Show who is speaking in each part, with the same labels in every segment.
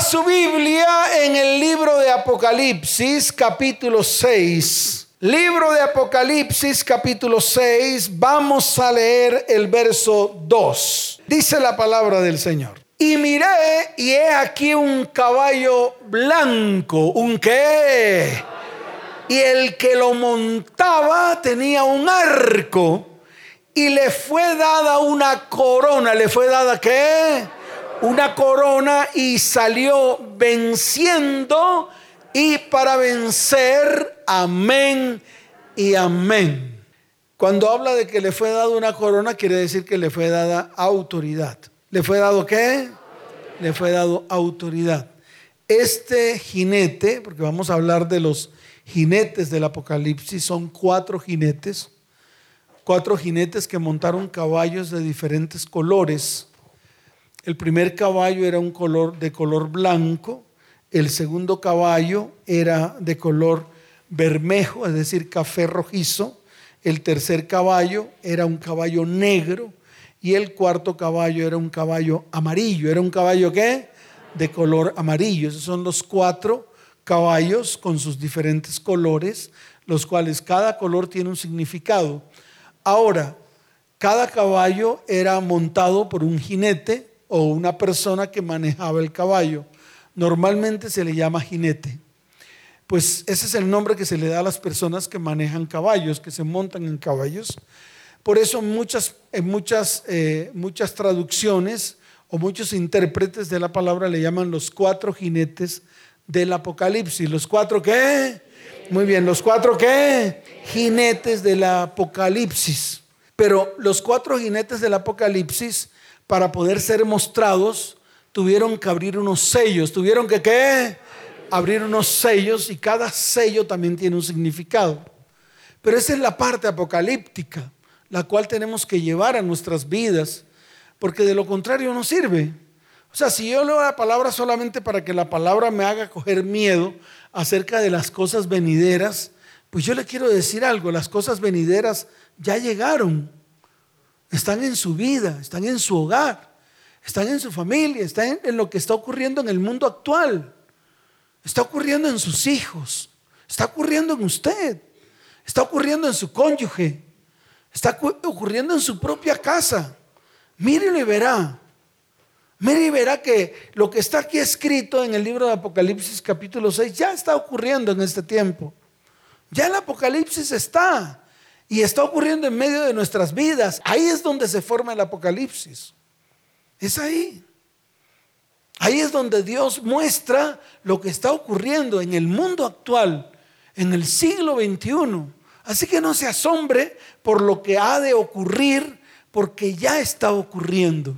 Speaker 1: Su Biblia en el libro de Apocalipsis capítulo 6. Libro de Apocalipsis capítulo 6, vamos a leer el verso 2. Dice la palabra del Señor. Y miré y he aquí un caballo blanco, un qué. Y el que lo montaba tenía un arco y le fue dada una corona. ¿Le fue dada qué? Una corona y salió venciendo y para vencer, amén y amén. Cuando habla de que le fue dada una corona, quiere decir que le fue dada autoridad. ¿Le fue dado qué? Le fue dado autoridad. Este jinete, porque vamos a hablar de los jinetes del Apocalipsis, son cuatro jinetes, cuatro jinetes que montaron caballos de diferentes colores. El primer caballo era un color de color blanco, el segundo caballo era de color bermejo, es decir, café rojizo. El tercer caballo era un caballo negro y el cuarto caballo era un caballo amarillo. ¿Era un caballo qué? De color amarillo. Esos son los cuatro caballos con sus diferentes colores, los cuales cada color tiene un significado. Ahora, cada caballo era montado por un jinete o una persona que manejaba el caballo normalmente se le llama jinete. Pues ese es el nombre que se le da a las personas que manejan caballos, que se montan en caballos. Por eso muchas, en muchas, eh, muchas traducciones o muchos intérpretes de la palabra le llaman los cuatro jinetes del Apocalipsis. ¿Los cuatro qué? Muy bien, ¿los cuatro qué? Jinetes del Apocalipsis. Pero los cuatro jinetes del Apocalipsis, para poder ser mostrados, tuvieron que abrir unos sellos. ¿Tuvieron que qué? Abrir unos sellos y cada sello también tiene un significado. Pero esa es la parte apocalíptica, la cual tenemos que llevar a nuestras vidas, porque de lo contrario no sirve. O sea, si yo leo la palabra solamente para que la palabra me haga coger miedo acerca de las cosas venideras, pues yo le quiero decir algo, las cosas venideras ya llegaron, están en su vida, están en su hogar están en su familia, están en lo que está ocurriendo en el mundo actual, está ocurriendo en sus hijos, está ocurriendo en usted, está ocurriendo en su cónyuge, está ocurriendo en su propia casa. Mírelo y verá. Mire y verá que lo que está aquí escrito en el libro de Apocalipsis capítulo 6 ya está ocurriendo en este tiempo. Ya el Apocalipsis está y está ocurriendo en medio de nuestras vidas. Ahí es donde se forma el Apocalipsis. Es ahí. Ahí es donde Dios muestra lo que está ocurriendo en el mundo actual, en el siglo XXI. Así que no se asombre por lo que ha de ocurrir, porque ya está ocurriendo.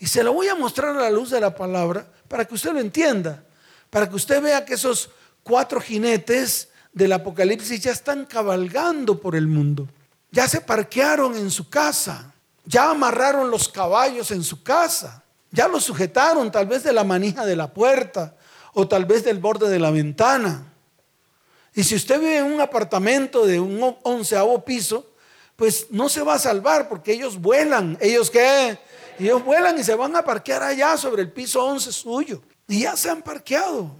Speaker 1: Y se lo voy a mostrar a la luz de la palabra para que usted lo entienda, para que usted vea que esos cuatro jinetes del Apocalipsis ya están cabalgando por el mundo. Ya se parquearon en su casa. Ya amarraron los caballos en su casa. Ya los sujetaron tal vez de la manija de la puerta o tal vez del borde de la ventana. Y si usted vive en un apartamento de un onceavo piso, pues no se va a salvar porque ellos vuelan. ¿Ellos qué? Ellos vuelan y se van a parquear allá sobre el piso once suyo. Y ya se han parqueado.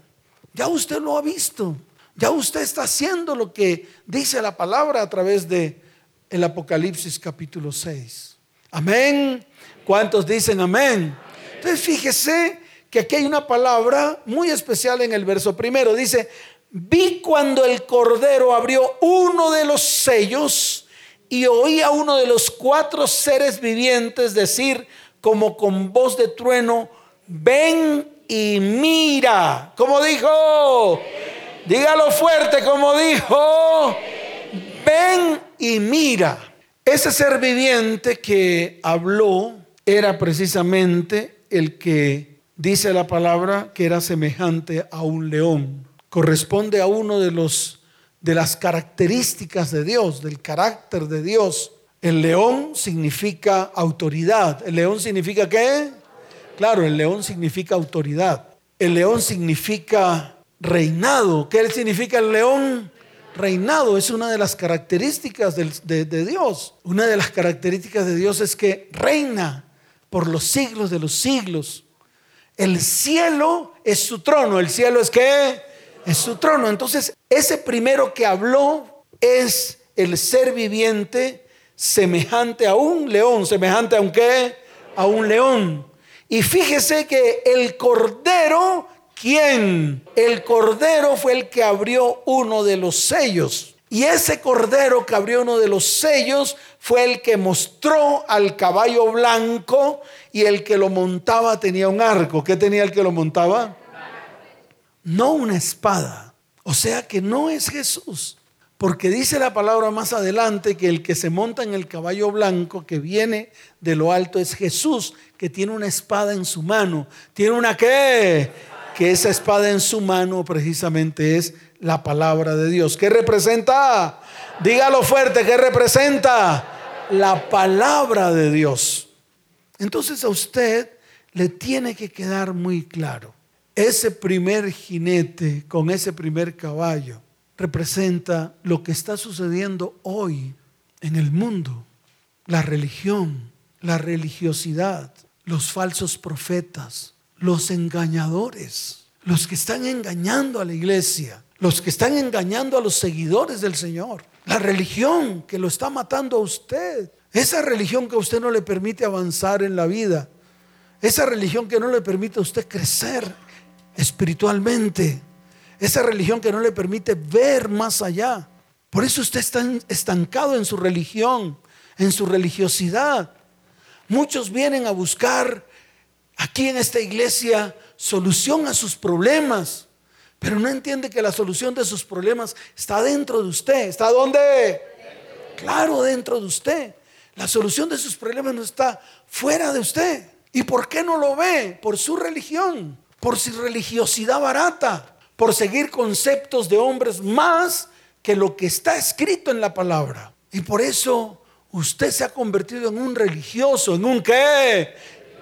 Speaker 1: Ya usted lo ha visto. Ya usted está haciendo lo que dice la palabra a través de el Apocalipsis capítulo 6. Amén. ¿Cuántos dicen amén? Entonces fíjese que aquí hay una palabra muy especial en el verso primero. Dice, vi cuando el Cordero abrió uno de los sellos y oí a uno de los cuatro seres vivientes decir como con voz de trueno, ven y mira. Como dijo, dígalo fuerte como dijo, ven y mira. Ese ser viviente que habló era precisamente el que dice la palabra que era semejante a un león. Corresponde a uno de los de las características de Dios, del carácter de Dios. El león significa autoridad. ¿El león significa qué? Claro, el león significa autoridad. El león significa reinado. ¿Qué significa el león? reinado es una de las características de, Dios. Una de las características de Dios es que reina por los siglos de los siglos. El cielo es su trono. ¿El cielo es qué? Es su trono. Entonces, ese primero que habló es el ser viviente semejante a un león. ¿Semejante a un qué? A un león. Y fíjese que el cordero, ¿quién? El cordero fue el que abrió uno de los sellos. Y ese cordero que abrió uno de los sellos fue el que mostró al caballo blanco y el que lo montaba tenía un arco. ¿Qué tenía el que lo montaba? No una espada. O sea que no es Jesús. Porque dice la palabra más adelante que el que se monta en el caballo blanco que viene de lo alto es Jesús, que tiene una espada en su mano. ¿Tiene una qué? Que esa espada en su mano precisamente es la palabra de Dios. ¿Qué representa? Dígalo fuerte, ¿qué representa? La palabra de Dios. Entonces a usted le tiene que quedar muy claro. Ese primer jinete con ese primer caballo representa lo que está sucediendo hoy en el mundo. La religión, la religiosidad, los falsos profetas, los engañadores, los que están engañando a la iglesia, los que están engañando a los seguidores del Señor, la religión que lo está matando a usted, esa religión que a usted no le permite avanzar en la vida, esa religión que no le permite a usted crecer espiritualmente, esa religión que no le permite ver más allá. Por eso usted está estancado en su religión, en su religiosidad. Muchos vienen a buscar aquí en esta iglesia solución a sus problemas. Pero no entiende que la solución de sus problemas está dentro de usted. ¿Está dónde? Claro, dentro de usted. La solución de sus problemas no está fuera de usted. ¿Y por qué no lo ve? Por su religión, por su religiosidad barata, por seguir conceptos de hombres más que lo que está escrito en la palabra. Y por eso usted se ha convertido en un religioso, en un qué.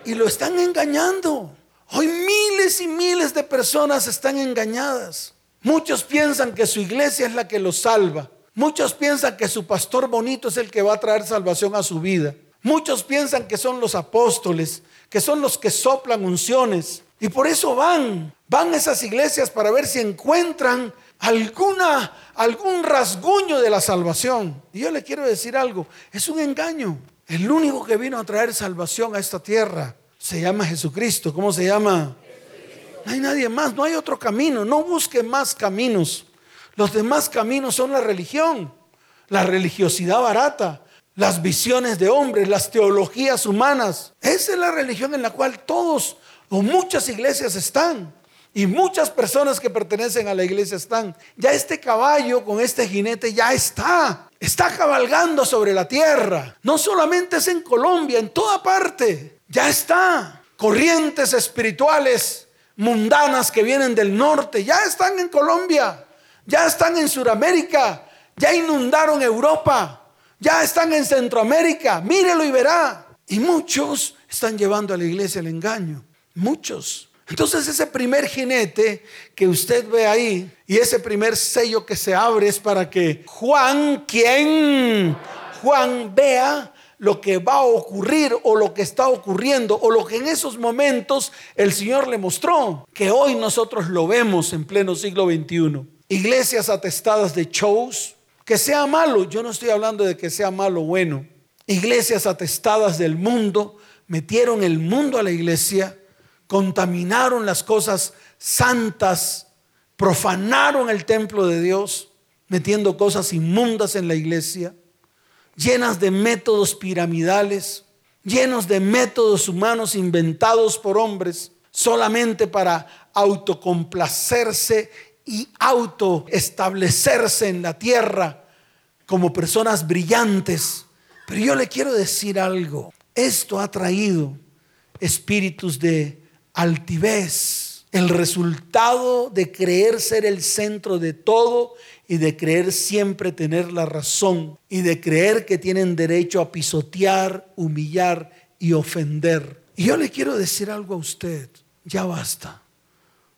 Speaker 1: Y lo están engañando. Hoy miles y miles de personas están engañadas. Muchos piensan que su iglesia es la que los salva. Muchos piensan que su pastor bonito es el que va a traer salvación a su vida. Muchos piensan que son los apóstoles, que son los que soplan unciones. Y por eso van, van a esas iglesias para ver si encuentran alguna, algún rasguño de la salvación. Y yo le quiero decir algo, es un engaño. El único que vino a traer salvación a esta tierra se llama Jesucristo. ¿Cómo se llama? No hay nadie más, no hay otro camino. No busque más caminos. Los demás caminos son la religión, la religiosidad barata, las visiones de hombres, las teologías humanas. Esa es la religión en la cual todos o muchas iglesias están. Y muchas personas que pertenecen a la iglesia están. Ya este caballo con este jinete ya está. Está cabalgando sobre la tierra. No solamente es en Colombia, en toda parte. Ya está. Corrientes espirituales mundanas que vienen del norte, ya están en Colombia, ya están en Sudamérica, ya inundaron Europa, ya están en Centroamérica, mírelo y verá. Y muchos están llevando a la iglesia el engaño, muchos. Entonces ese primer jinete que usted ve ahí y ese primer sello que se abre es para que Juan, quien Juan vea lo que va a ocurrir o lo que está ocurriendo o lo que en esos momentos el Señor le mostró, que hoy nosotros lo vemos en pleno siglo XXI. Iglesias atestadas de shows, que sea malo, yo no estoy hablando de que sea malo o bueno. Iglesias atestadas del mundo, metieron el mundo a la iglesia, contaminaron las cosas santas, profanaron el templo de Dios, metiendo cosas inmundas en la iglesia llenas de métodos piramidales, llenos de métodos humanos inventados por hombres solamente para autocomplacerse y autoestablecerse en la tierra como personas brillantes. Pero yo le quiero decir algo, esto ha traído espíritus de altivez, el resultado de creer ser el centro de todo y de creer siempre tener la razón y de creer que tienen derecho a pisotear, humillar y ofender. Y yo le quiero decir algo a usted, ya basta,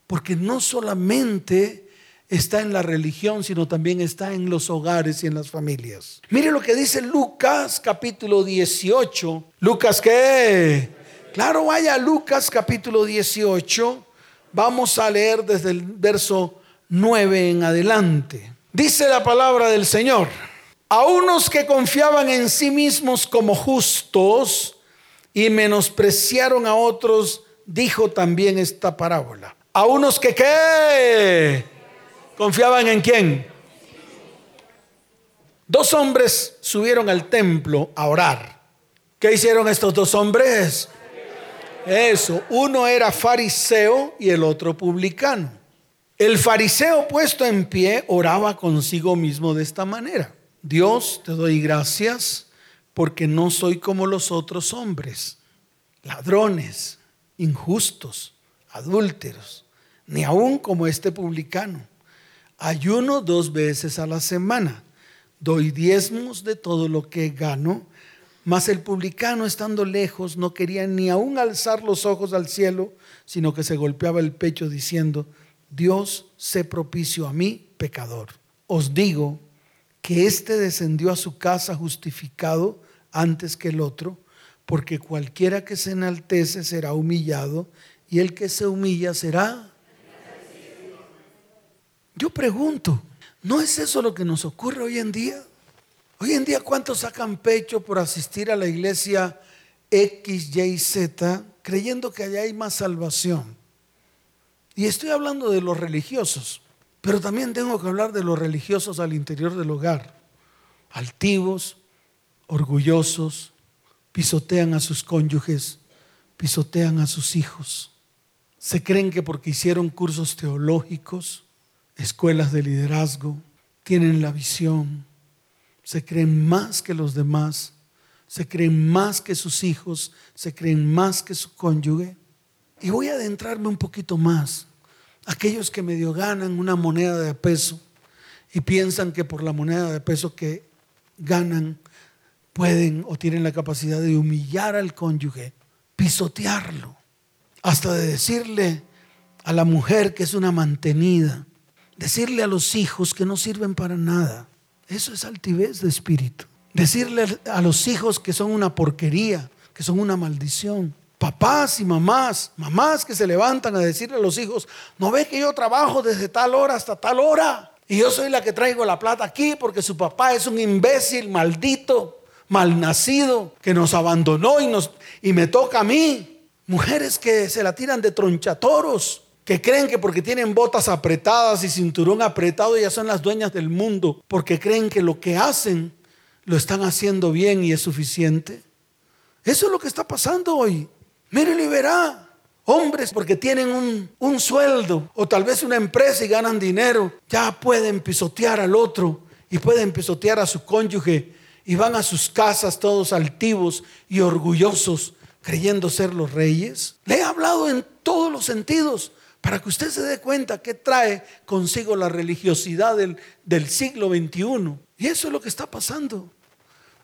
Speaker 1: porque no solamente está en la religión, sino también está en los hogares y en las familias. Mire lo que dice Lucas capítulo 18. Lucas qué? Claro, vaya a Lucas capítulo 18. Vamos a leer desde el verso 9 en adelante. Dice la palabra del Señor. A unos que confiaban en sí mismos como justos y menospreciaron a otros, dijo también esta parábola. A unos que qué? Confiaban en quién? Dos hombres subieron al templo a orar. ¿Qué hicieron estos dos hombres? Eso, uno era fariseo y el otro publicano. El fariseo puesto en pie oraba consigo mismo de esta manera. Dios, te doy gracias porque no soy como los otros hombres, ladrones, injustos, adúlteros, ni aún como este publicano. Ayuno dos veces a la semana, doy diezmos de todo lo que gano mas el publicano, estando lejos, no quería ni aún alzar los ojos al cielo, sino que se golpeaba el pecho diciendo, Dios sé propicio a mí, pecador. Os digo que éste descendió a su casa justificado antes que el otro, porque cualquiera que se enaltece será humillado, y el que se humilla será... Yo pregunto, ¿no es eso lo que nos ocurre hoy en día? Hoy en día, ¿cuántos sacan pecho por asistir a la iglesia X, Y, Z, creyendo que allá hay más salvación? Y estoy hablando de los religiosos, pero también tengo que hablar de los religiosos al interior del hogar. Altivos, orgullosos, pisotean a sus cónyuges, pisotean a sus hijos. Se creen que porque hicieron cursos teológicos, escuelas de liderazgo, tienen la visión, se creen más que los demás, se creen más que sus hijos, se creen más que su cónyuge. Y voy a adentrarme un poquito más. Aquellos que medio ganan una moneda de peso y piensan que por la moneda de peso que ganan pueden o tienen la capacidad de humillar al cónyuge, pisotearlo, hasta de decirle a la mujer que es una mantenida, decirle a los hijos que no sirven para nada, eso es altivez de espíritu. Decirle a los hijos que son una porquería, que son una maldición. Papás y mamás, mamás que se levantan a decirle a los hijos, no ve que yo trabajo desde tal hora hasta tal hora. Y yo soy la que traigo la plata aquí porque su papá es un imbécil, maldito, malnacido, que nos abandonó y, nos, y me toca a mí. Mujeres que se la tiran de tronchatoros, que creen que porque tienen botas apretadas y cinturón apretado ya son las dueñas del mundo, porque creen que lo que hacen lo están haciendo bien y es suficiente. Eso es lo que está pasando hoy. Mire y. Hombres porque tienen un, un sueldo o tal vez una empresa y ganan dinero, ya pueden pisotear al otro y pueden pisotear a su cónyuge y van a sus casas todos altivos y orgullosos creyendo ser los reyes. Le he hablado en todos los sentidos para que usted se dé cuenta que trae consigo la religiosidad del, del siglo XXI. Y eso es lo que está pasando.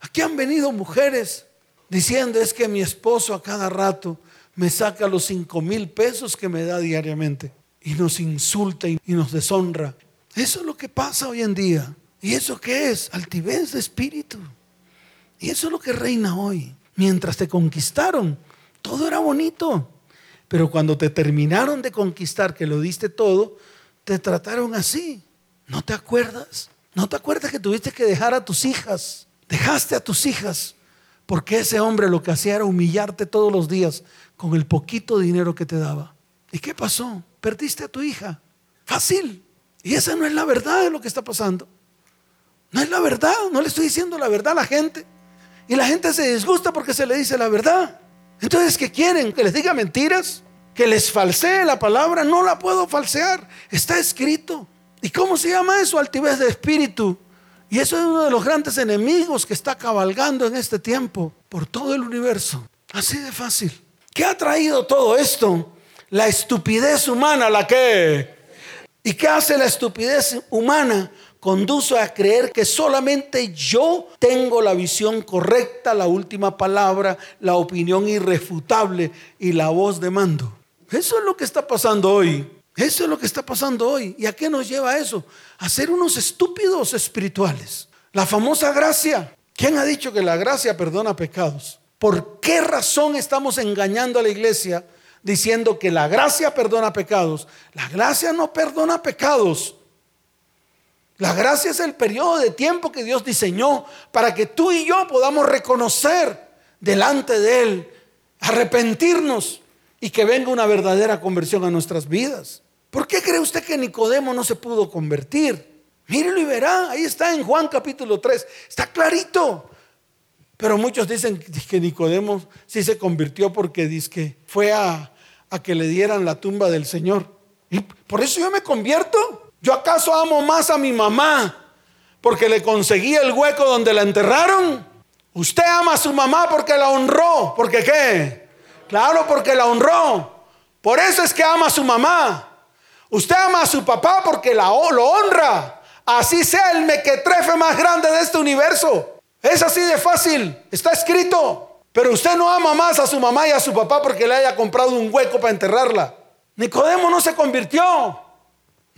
Speaker 1: Aquí han venido mujeres diciendo es que mi esposo a cada rato me saca los cinco mil pesos que me da diariamente y nos insulta y nos deshonra. Eso es lo que pasa hoy en día. ¿Y eso qué es? Altivez de espíritu. Y eso es lo que reina hoy. Mientras te conquistaron, todo era bonito. Pero cuando te terminaron de conquistar, que lo diste todo, te trataron así. ¿No te acuerdas? ¿No te acuerdas que tuviste que dejar a tus hijas? Dejaste a tus hijas porque ese hombre lo que hacía era humillarte todos los días con el poquito dinero que te daba. ¿Y qué pasó? Perdiste a tu hija. Fácil. Y esa no es la verdad de lo que está pasando. No es la verdad. No le estoy diciendo la verdad a la gente. Y la gente se disgusta porque se le dice la verdad. Entonces, ¿qué quieren? ¿Que les diga mentiras? ¿Que les falsee la palabra? No la puedo falsear. Está escrito. ¿Y cómo se llama eso? Altivez de espíritu. Y eso es uno de los grandes enemigos que está cabalgando en este tiempo por todo el universo. Así de fácil. ¿Qué ha traído todo esto? La estupidez humana, la que... ¿Y qué hace la estupidez humana? Conduce a creer que solamente yo tengo la visión correcta, la última palabra, la opinión irrefutable y la voz de mando. Eso es lo que está pasando hoy. Eso es lo que está pasando hoy. ¿Y a qué nos lleva eso? A ser unos estúpidos espirituales. La famosa gracia. ¿Quién ha dicho que la gracia perdona pecados? ¿Por qué razón estamos engañando a la iglesia diciendo que la gracia perdona pecados? La gracia no perdona pecados. La gracia es el periodo de tiempo que Dios diseñó para que tú y yo podamos reconocer delante de Él, arrepentirnos y que venga una verdadera conversión a nuestras vidas. ¿Por qué cree usted que Nicodemo no se pudo convertir? Mírelo y verá, ahí está en Juan capítulo 3, está clarito. Pero muchos dicen que Nicodemo sí se convirtió porque dice que fue a, a que le dieran la tumba del Señor. Y por eso yo me convierto. ¿Yo acaso amo más a mi mamá porque le conseguí el hueco donde la enterraron? Usted ama a su mamá porque la honró. ¿Porque qué? Claro, porque la honró. Por eso es que ama a su mamá. Usted ama a su papá porque la, lo honra. Así sea el mequetrefe más grande de este universo. Es así de fácil. Está escrito. Pero usted no ama más a su mamá y a su papá porque le haya comprado un hueco para enterrarla. Nicodemo no se convirtió.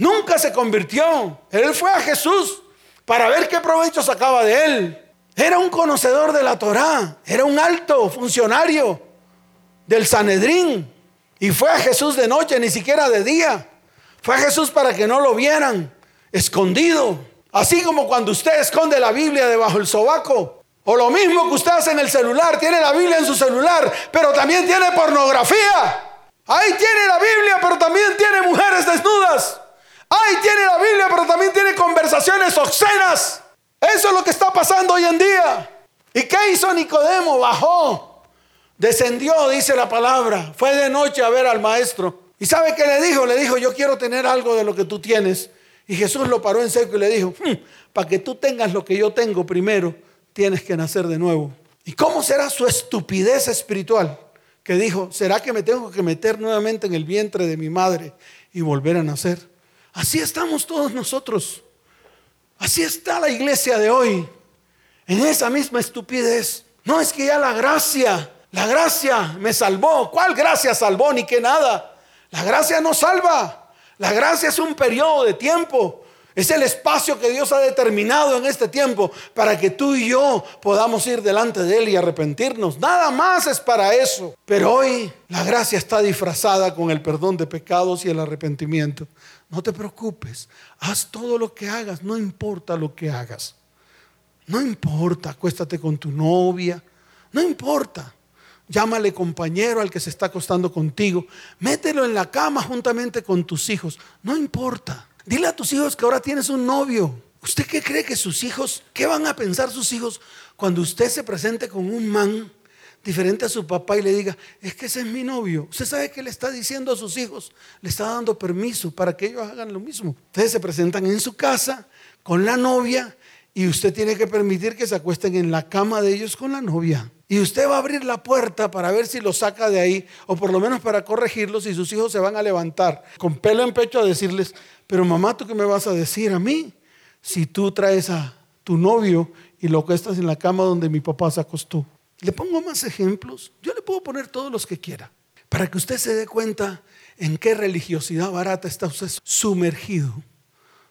Speaker 1: Nunca se convirtió. Él fue a Jesús para ver qué provecho sacaba de él. Era un conocedor de la Torá. Era un alto funcionario del Sanedrín. Y fue a Jesús de noche, ni siquiera de día. Fue a Jesús para que no lo vieran, escondido. Así como cuando usted esconde la Biblia debajo del sobaco. O lo mismo que usted hace en el celular, tiene la Biblia en su celular, pero también tiene pornografía. Ahí tiene la Biblia, pero también tiene mujeres desnudas. Ahí tiene la Biblia, pero también tiene conversaciones obscenas. Eso es lo que está pasando hoy en día. ¿Y qué hizo Nicodemo? Bajó, descendió, dice la palabra. Fue de noche a ver al maestro. ¿Y sabe qué le dijo? Le dijo, yo quiero tener algo de lo que tú tienes. Y Jesús lo paró en seco y le dijo, hmm, para que tú tengas lo que yo tengo primero, tienes que nacer de nuevo. ¿Y cómo será su estupidez espiritual? Que dijo, ¿será que me tengo que meter nuevamente en el vientre de mi madre y volver a nacer? Así estamos todos nosotros. Así está la iglesia de hoy. En esa misma estupidez. No es que ya la gracia, la gracia me salvó. ¿Cuál gracia salvó? Ni que nada. La gracia no salva. La gracia es un periodo de tiempo. Es el espacio que Dios ha determinado en este tiempo para que tú y yo podamos ir delante de Él y arrepentirnos. Nada más es para eso. Pero hoy la gracia está disfrazada con el perdón de pecados y el arrepentimiento. No te preocupes. Haz todo lo que hagas. No importa lo que hagas. No importa. Acuéstate con tu novia. No importa. Llámale compañero al que se está acostando contigo. Mételo en la cama juntamente con tus hijos. No importa. Dile a tus hijos que ahora tienes un novio. ¿Usted qué cree que sus hijos, qué van a pensar sus hijos cuando usted se presente con un man diferente a su papá y le diga, es que ese es mi novio? ¿Usted sabe qué le está diciendo a sus hijos? Le está dando permiso para que ellos hagan lo mismo. Ustedes se presentan en su casa con la novia y usted tiene que permitir que se acuesten en la cama de ellos con la novia. Y usted va a abrir la puerta para ver si lo saca de ahí, o por lo menos para corregirlos, y sus hijos se van a levantar con pelo en pecho a decirles, pero mamá, ¿tú qué me vas a decir a mí? Si tú traes a tu novio y lo estás en la cama donde mi papá se acostó. Le pongo más ejemplos. Yo le puedo poner todos los que quiera. Para que usted se dé cuenta en qué religiosidad barata está usted sumergido,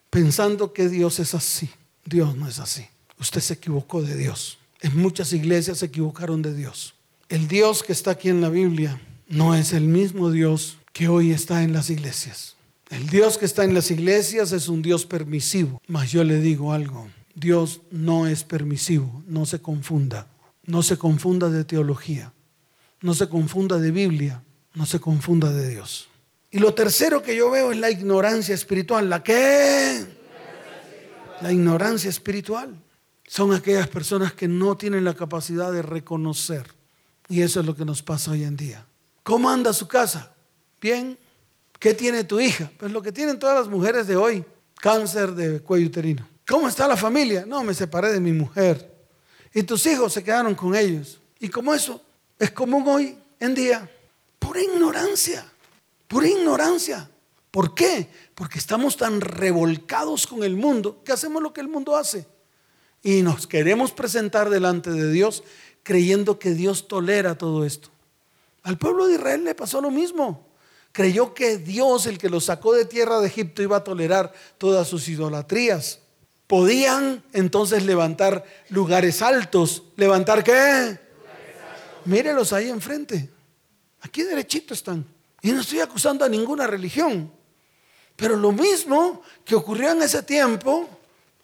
Speaker 1: pensando que Dios es así. Dios no es así. Usted se equivocó de Dios. En muchas iglesias se equivocaron de Dios. El Dios que está aquí en la Biblia no es el mismo Dios que hoy está en las iglesias. El Dios que está en las iglesias es un Dios permisivo. Mas yo le digo algo, Dios no es permisivo, no se confunda. No se confunda de teología, no se confunda de Biblia, no se confunda de Dios. Y lo tercero que yo veo es la ignorancia espiritual. ¿La qué? La ignorancia espiritual son aquellas personas que no tienen la capacidad de reconocer. Y eso es lo que nos pasa hoy en día. ¿Cómo anda su casa? Bien. ¿Qué tiene tu hija? Pues lo que tienen todas las mujeres de hoy, cáncer de cuello uterino. ¿Cómo está la familia? No, me separé de mi mujer. Y tus hijos se quedaron con ellos. Y como eso es común hoy en día, por ignorancia, por ignorancia. ¿Por qué? Porque estamos tan revolcados con el mundo que hacemos lo que el mundo hace. Y nos queremos presentar delante de Dios creyendo que Dios tolera todo esto. Al pueblo de Israel le pasó lo mismo. Creyó que Dios, el que lo sacó de tierra de Egipto, iba a tolerar todas sus idolatrías. Podían entonces levantar lugares altos. ¿Levantar qué? Mírelos ahí enfrente. Aquí derechito están. Y no estoy acusando a ninguna religión. Pero lo mismo que ocurrió en ese tiempo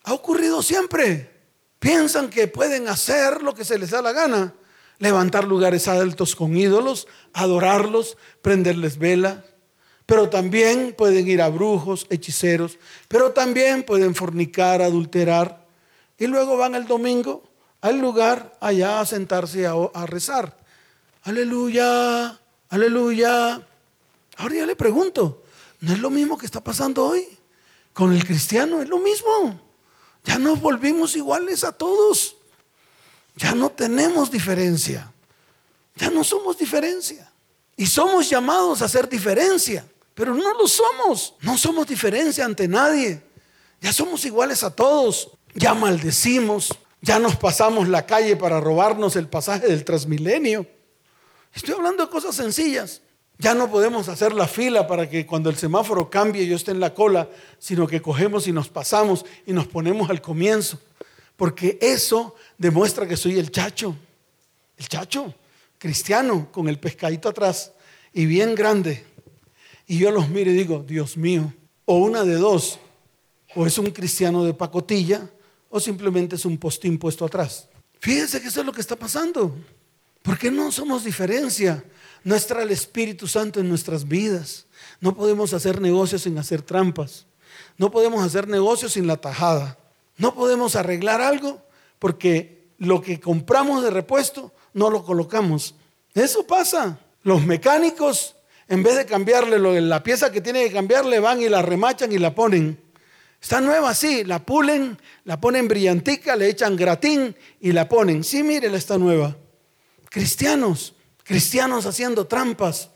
Speaker 1: ha ocurrido siempre. Piensan que pueden hacer lo que se les da la gana. Levantar lugares altos con ídolos, adorarlos, prenderles vela. Pero también pueden ir a brujos, hechiceros. Pero también pueden fornicar, adulterar. Y luego van el domingo al lugar allá a sentarse a, a rezar. Aleluya, aleluya. Ahora ya le pregunto, ¿no es lo mismo que está pasando hoy? Con el cristiano es lo mismo. Ya nos volvimos iguales a todos. Ya no tenemos diferencia. Ya no somos diferencia. Y somos llamados a hacer diferencia, pero no lo somos. No somos diferencia ante nadie. Ya somos iguales a todos. Ya maldecimos. Ya nos pasamos la calle para robarnos el pasaje del Transmilenio. Estoy hablando de cosas sencillas. Ya no podemos hacer la fila para que cuando el semáforo cambie yo esté en la cola, sino que cogemos y nos pasamos y nos ponemos al comienzo. Porque eso demuestra que soy el chacho, el chacho cristiano con el pescadito atrás y bien grande. Y yo los miro y digo, Dios mío, o una de dos, o es un cristiano de pacotilla o simplemente es un postín puesto atrás. Fíjense que eso es lo que está pasando. ¿Por qué no somos diferencia? No está el Espíritu Santo en nuestras vidas. No podemos hacer negocios sin hacer trampas. No podemos hacer negocios sin la tajada. No podemos arreglar algo porque lo que compramos de repuesto no lo colocamos. Eso pasa. Los mecánicos, en vez de cambiarle la pieza que tiene que cambiarle, van y la remachan y la ponen. Está nueva, sí, la pulen, la ponen brillantica, le echan gratín y la ponen. Sí, mire, está nueva. Cristianos, cristianos haciendo trampas,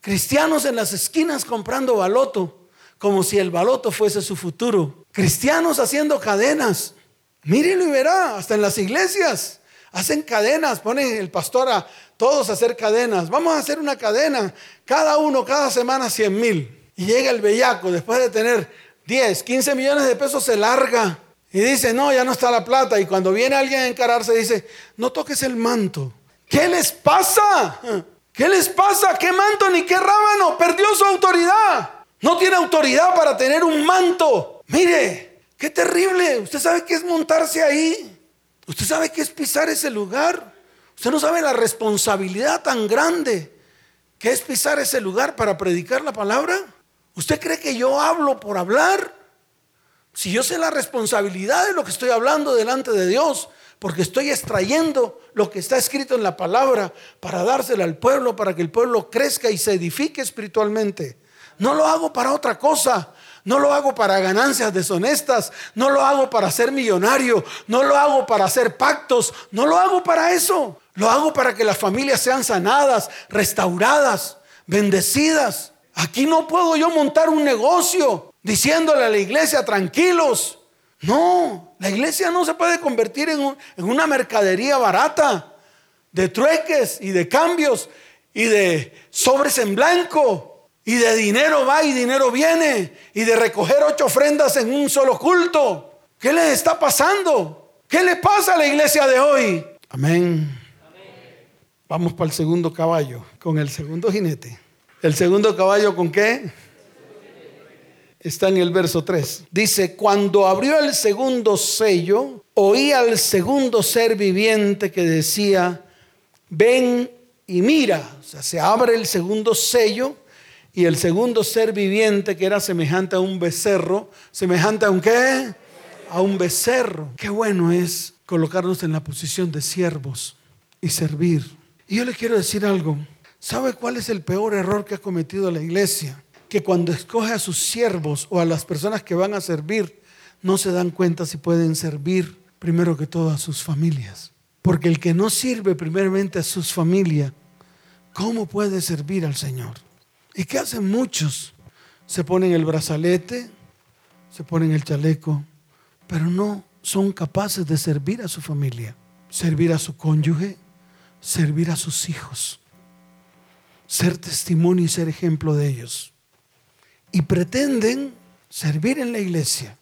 Speaker 1: cristianos en las esquinas comprando baloto, como si el baloto fuese su futuro, cristianos haciendo cadenas. Mírenlo y verá, hasta en las iglesias hacen cadenas, ponen el pastor a todos a hacer cadenas. Vamos a hacer una cadena, cada uno, cada semana 100 mil. Y llega el bellaco, después de tener 10, 15 millones de pesos, se larga y dice, no, ya no está la plata. Y cuando viene alguien a encararse, dice, no toques el manto. ¿Qué les pasa? ¿Qué les pasa? ¿Qué manto ni qué rábano? Perdió su autoridad. No tiene autoridad para tener un manto. Mire, qué terrible. ¿Usted sabe qué es montarse ahí? ¿Usted sabe qué es pisar ese lugar? Usted no sabe la responsabilidad tan grande que es pisar ese lugar para predicar la palabra. ¿Usted cree que yo hablo por hablar? Si yo sé la responsabilidad de lo que estoy hablando delante de Dios, porque estoy extrayendo lo que está escrito en la palabra para dársela al pueblo, para que el pueblo crezca y se edifique espiritualmente. No lo hago para otra cosa. No lo hago para ganancias deshonestas. No lo hago para ser millonario. No lo hago para hacer pactos. No lo hago para eso. Lo hago para que las familias sean sanadas, restauradas, bendecidas. Aquí no puedo yo montar un negocio diciéndole a la iglesia tranquilos. No, la iglesia no se puede convertir en, una mercadería barata de trueques y de cambios y de sobres en blanco y de dinero va y dinero viene y de recoger ocho ofrendas en un solo culto. ¿Qué le está pasando? ¿Qué le pasa a la iglesia de hoy? Amén. Vamos para el segundo caballo, con el segundo jinete. ¿El segundo caballo con qué? está en el verso 3. Dice, cuando abrió el segundo sello, oí al segundo ser viviente que decía, ven y mira. O sea, se abre el segundo sello y el segundo ser viviente que era semejante a un becerro, semejante a un qué? A un becerro. Qué bueno es colocarnos en la posición de siervos y servir. Y yo le quiero decir algo. ¿Sabe cuál es el peor error que ha cometido la iglesia? que cuando escoge a sus siervos o a las personas que van a servir, no se dan cuenta si pueden servir primero que todo a sus familias. Porque el que no sirve primeramente a sus familias, ¿cómo puede servir al Señor? ¿Y qué hacen muchos? Se ponen el brazalete, se ponen el chaleco, pero no son capaces de servir a su familia, servir a su cónyuge, servir a sus hijos, ser testimonio y ser ejemplo de ellos y pretenden servir en la iglesia.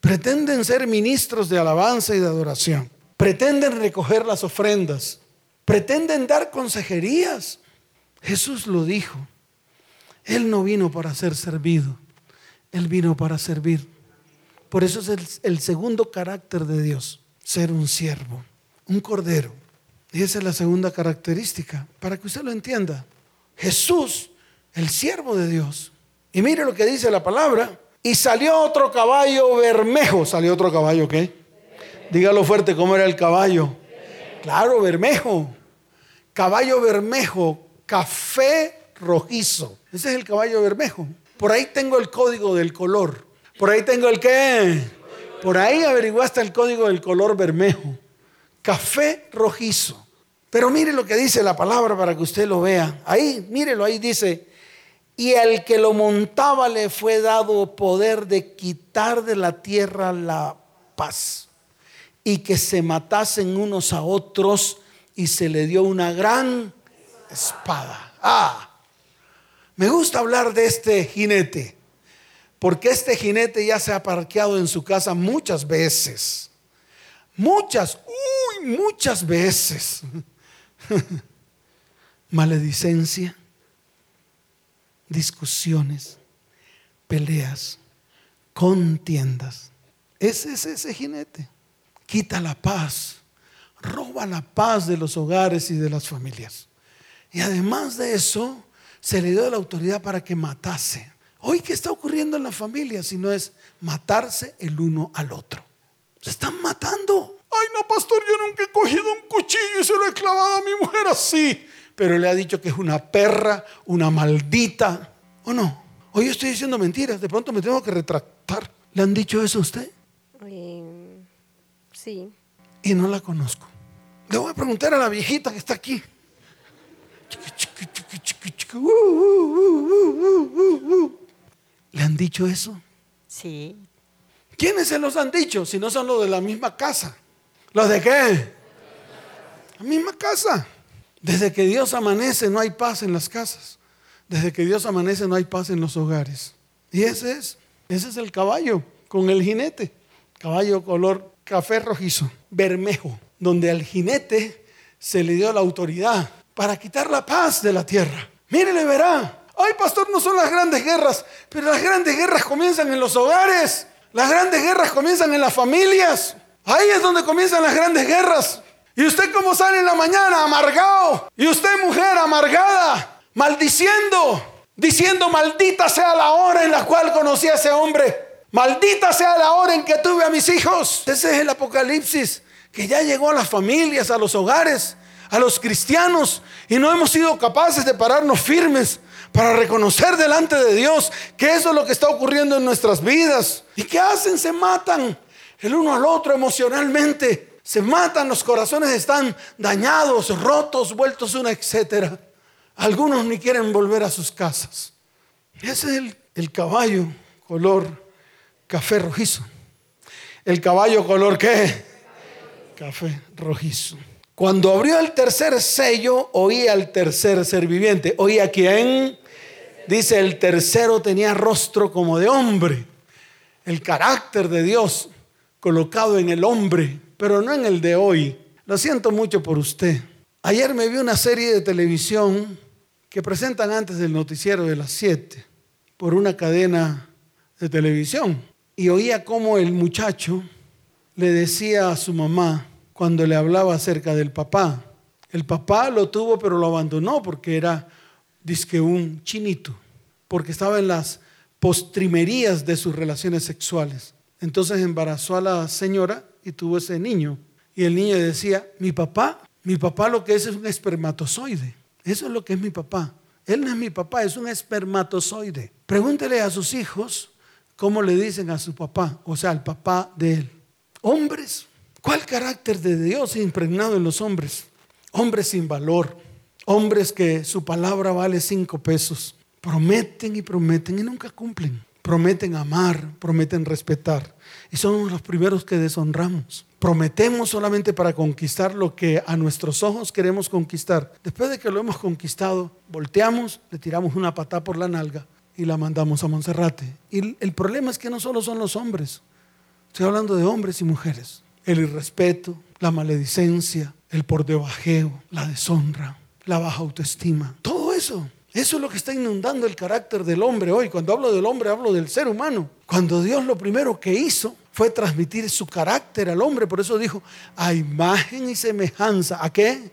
Speaker 1: Pretenden ser ministros de alabanza y de adoración. Pretenden recoger las ofrendas. Pretenden dar consejerías. Jesús lo dijo. Él no vino para ser servido, Él vino para servir. Por eso es el, segundo carácter de Dios, ser un siervo, un cordero. Y esa es la segunda característica, para que usted lo entienda. Jesús, el siervo de Dios. Y mire lo que dice la palabra. Y salió otro caballo bermejo. ¿Salió otro caballo qué? Dígalo fuerte, ¿cómo era el caballo? Claro, bermejo. Caballo bermejo, café rojizo. Ese es el caballo bermejo. Por ahí tengo el código del color. Por ahí tengo el qué. Por ahí averiguaste el código del color bermejo. Café rojizo. Pero mire lo que dice la palabra para que usted lo vea. Ahí, mírelo, ahí dice, y al que lo montaba le fue dado poder de quitar de la tierra la paz y que se matasen unos a otros y se le dio una gran espada. Ah, me gusta hablar de este jinete, porque este jinete ya se ha parqueado en su casa muchas veces. Muchas, uy, muchas veces. Maledicencia, discusiones, peleas, contiendas. Ese es ese jinete quita la paz, roba la paz de los hogares y de las familias. Y además de eso, se le dio la autoridad para que matase. Hoy, ¿qué está ocurriendo en la familia si no es matarse el uno al otro? Se están matando. Ay, no, pastor, yo nunca he cogido un cuchillo y se lo he clavado a mi mujer así. Pero le ha dicho que es una perra, una maldita. ¿O no? Hoy estoy diciendo mentiras, de pronto me tengo que retractar. ¿Le han dicho eso a usted? Y no la conozco. Le voy a preguntar a la viejita que está aquí. ¿Le han dicho eso?
Speaker 2: Sí.
Speaker 1: ¿Quiénes se los han dicho si no son los de la misma casa? ¿Los de qué? La misma casa. Desde que Dios amanece no hay paz en las casas. Desde que Dios amanece no hay paz en los hogares. Y ese es, ese es el caballo con el jinete. Caballo color café rojizo, bermejo, donde al jinete se le dio la autoridad para quitar la paz de la tierra. Mírele, verá. Ay, pastor, no son las grandes guerras, pero las grandes guerras comienzan en los hogares. Las grandes guerras comienzan en las familias. Ahí es donde comienzan las grandes guerras. Y usted como sale en la mañana amargado. Y usted mujer amargada, maldiciendo, diciendo maldita sea la hora en la cual conocí a ese hombre. Maldita sea la hora en que tuve a mis hijos. Ese es el apocalipsis que ya llegó a las familias, a los hogares, a los cristianos y no hemos sido capaces de pararnos firmes para reconocer delante de Dios que eso es lo que está ocurriendo en nuestras vidas. ¿Y qué hacen? Se matan el uno al otro emocionalmente. Se matan, los corazones están dañados, rotos, vueltos una, etcétera. Algunos ni quieren volver a sus casas. Ese es el, el caballo color café rojizo. El caballo color qué? Café rojizo. Cuando abrió el tercer sello, oía al tercer ser viviente. ¿Oía quién? Dice, el tercero tenía rostro como de hombre. El carácter de Dios colocado en el hombre, pero no en el de hoy. Lo siento mucho por usted. Ayer me vi una serie de televisión que presentan antes del noticiero de las 7 por una cadena de televisión y oía cómo el muchacho le decía a su mamá cuando le hablaba acerca del papá. El papá lo tuvo pero lo abandonó porque era, disque un chinito, porque estaba en las postrimerías de sus relaciones sexuales. Entonces embarazó a la señora y tuvo ese niño. Y el niño decía, mi papá, mi papá lo que es es un espermatozoide. Eso es lo que es mi papá. Él no es mi papá, es un espermatozoide. Pregúntele a sus hijos ¿Cómo le dicen a su papá? O sea, al papá de él. Hombres. ¿Cuál carácter de Dios impregnado en los hombres? Hombres sin valor. Hombres que su palabra vale cinco pesos. Prometen y prometen y nunca cumplen. Prometen amar, prometen respetar. Y somos los primeros que deshonramos. Prometemos solamente para conquistar lo que a nuestros ojos queremos conquistar. Después de que lo hemos conquistado, volteamos, le tiramos una patada por la nalga y la mandamos a Monserrate. Y el problema es que no solo son los hombres, estoy hablando de hombres y mujeres. El irrespeto, la maledicencia, el por debajeo, la deshonra, la baja autoestima. Todo eso. Eso es lo que está inundando el carácter del hombre hoy. Cuando hablo del hombre, hablo del ser humano. Cuando Dios lo primero que hizo fue transmitir su carácter al hombre. Por eso dijo, a imagen y semejanza. ¿A qué?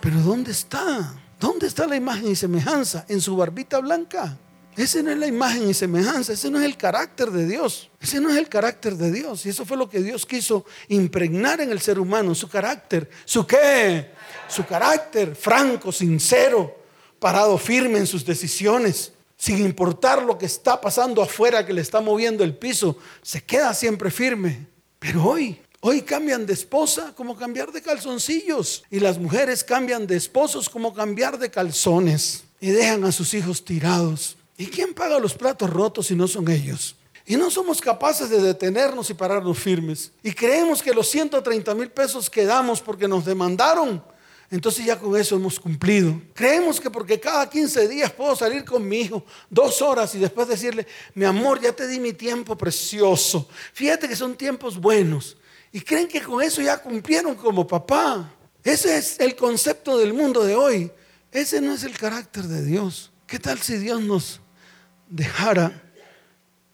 Speaker 1: Pero ¿dónde está? ¿Dónde está la imagen y semejanza? En su barbita blanca. Ese no es la imagen y semejanza, ese no es el carácter de Dios. Ese no es el carácter de Dios. Y eso fue lo que Dios quiso impregnar en el ser humano, su carácter. ¿Su qué? Su carácter franco, sincero, parado firme en sus decisiones, sin importar lo que está pasando afuera que le está moviendo el piso, se queda siempre firme. Pero hoy, hoy cambian de esposa como cambiar de calzoncillos. Y las mujeres cambian de esposos como cambiar de calzones. Y dejan a sus hijos tirados. ¿Y quién paga los platos rotos si no son ellos? Y no somos capaces de detenernos y pararnos firmes. Y creemos que los 130 mil pesos que damos porque nos demandaron, entonces ya con eso hemos cumplido. Creemos que porque cada 15 días puedo salir con mi hijo dos horas y después decirle, mi amor, ya te di mi tiempo precioso. Fíjate que son tiempos buenos. Y creen que con eso ya cumplieron como papá. Ese es el concepto del mundo de hoy. Ese no es el carácter de Dios. ¿Qué tal si Dios nos dejara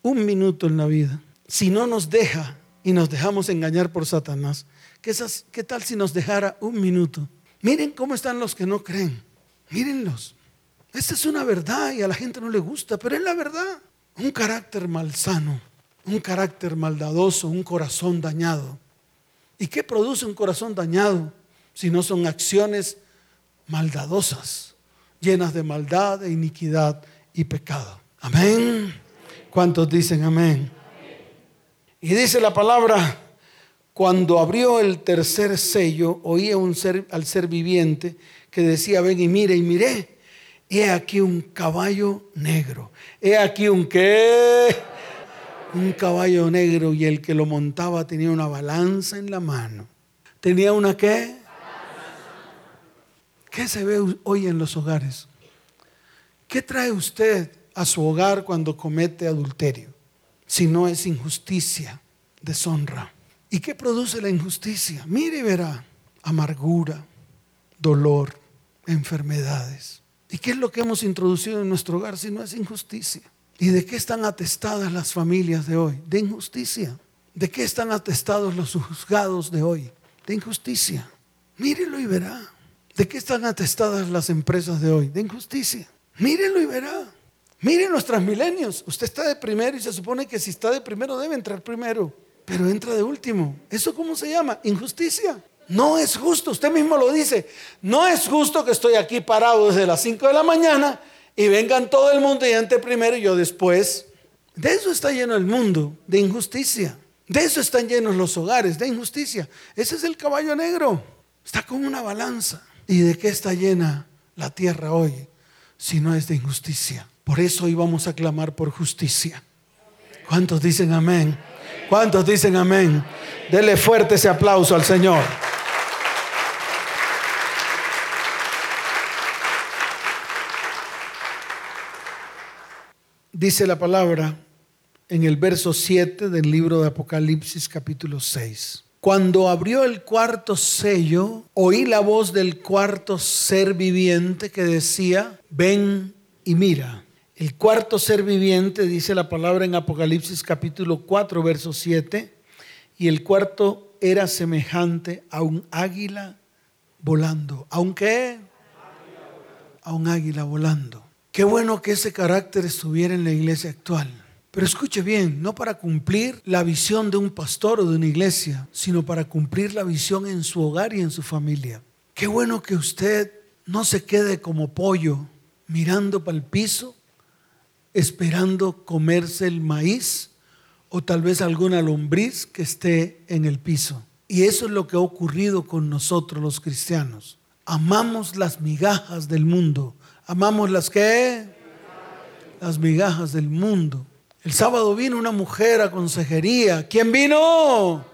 Speaker 1: un minuto en la vida, si no nos deja y nos dejamos engañar por Satanás, ¿qué, ¿qué tal si nos dejara un minuto? Miren cómo están los que no creen. Mírenlos. Esta es una verdad y a la gente no le gusta, pero es la verdad. Un carácter malsano, un carácter maldadoso, un corazón dañado. ¿Y qué produce un corazón dañado si no son acciones maldadosas, llenas de maldad, e iniquidad y pecado? Amén. ¿Cuántos dicen amén? Y dice la palabra, cuando abrió el tercer sello, oía un ser, al ser viviente que decía, ven y mire, y miré, he aquí un caballo negro. He aquí un qué? Un caballo negro y el que lo montaba tenía una balanza en la mano. ¿Tenía una qué? ¿Qué se ve hoy en los hogares? ¿Qué trae usted a su hogar cuando comete adulterio, si no es injusticia, deshonra. ¿Y qué produce la injusticia? Mire y verá, amargura, dolor, enfermedades. ¿Y qué es lo que hemos introducido en nuestro hogar si no es injusticia? ¿Y de qué están atestadas las familias de hoy? De injusticia. ¿De qué están atestados los juzgados de hoy? De injusticia. Mírelo y verá. ¿De qué están atestadas las empresas de hoy? De injusticia. Mírelo y verá. Miren los transmilenios. Usted está de primero y se supone que si está de primero debe entrar primero, pero entra de último. ¿Eso cómo se llama? Injusticia. No es justo, usted mismo lo dice. No es justo que estoy aquí parado desde las 5 de la mañana y vengan todo el mundo y entre primero y yo después. De eso está lleno el mundo, de injusticia. De eso están llenos los hogares, de injusticia. Ese es el caballo negro. Está como una balanza. ¿Y de qué está llena la tierra hoy si no es de injusticia? Por eso hoy vamos a clamar por justicia. ¿Cuántos dicen amén? ¿Cuántos dicen amén? Dele fuerte ese aplauso al Señor. Dice la palabra en el verso 7 del libro de Apocalipsis capítulo 6. Cuando abrió el cuarto sello, oí la voz del cuarto ser viviente que decía, ven y mira. El cuarto ser viviente, dice la palabra en Apocalipsis capítulo 4, verso 7, y el cuarto era semejante a un águila volando. ¿Aunque? A un águila volando. Qué bueno que ese carácter estuviera en la iglesia actual. Pero escuche bien, no para cumplir la visión de un pastor o de una iglesia, sino para cumplir la visión en su hogar y en su familia. Qué bueno que usted no se quede como pollo mirando para el piso esperando comerse el maíz o tal vez alguna lombriz que esté en el piso. Y eso es lo que ha ocurrido con nosotros los cristianos. Amamos las migajas del mundo. Amamos las que? Las migajas del mundo. El sábado vino una mujer a consejería. ¿Quién vino?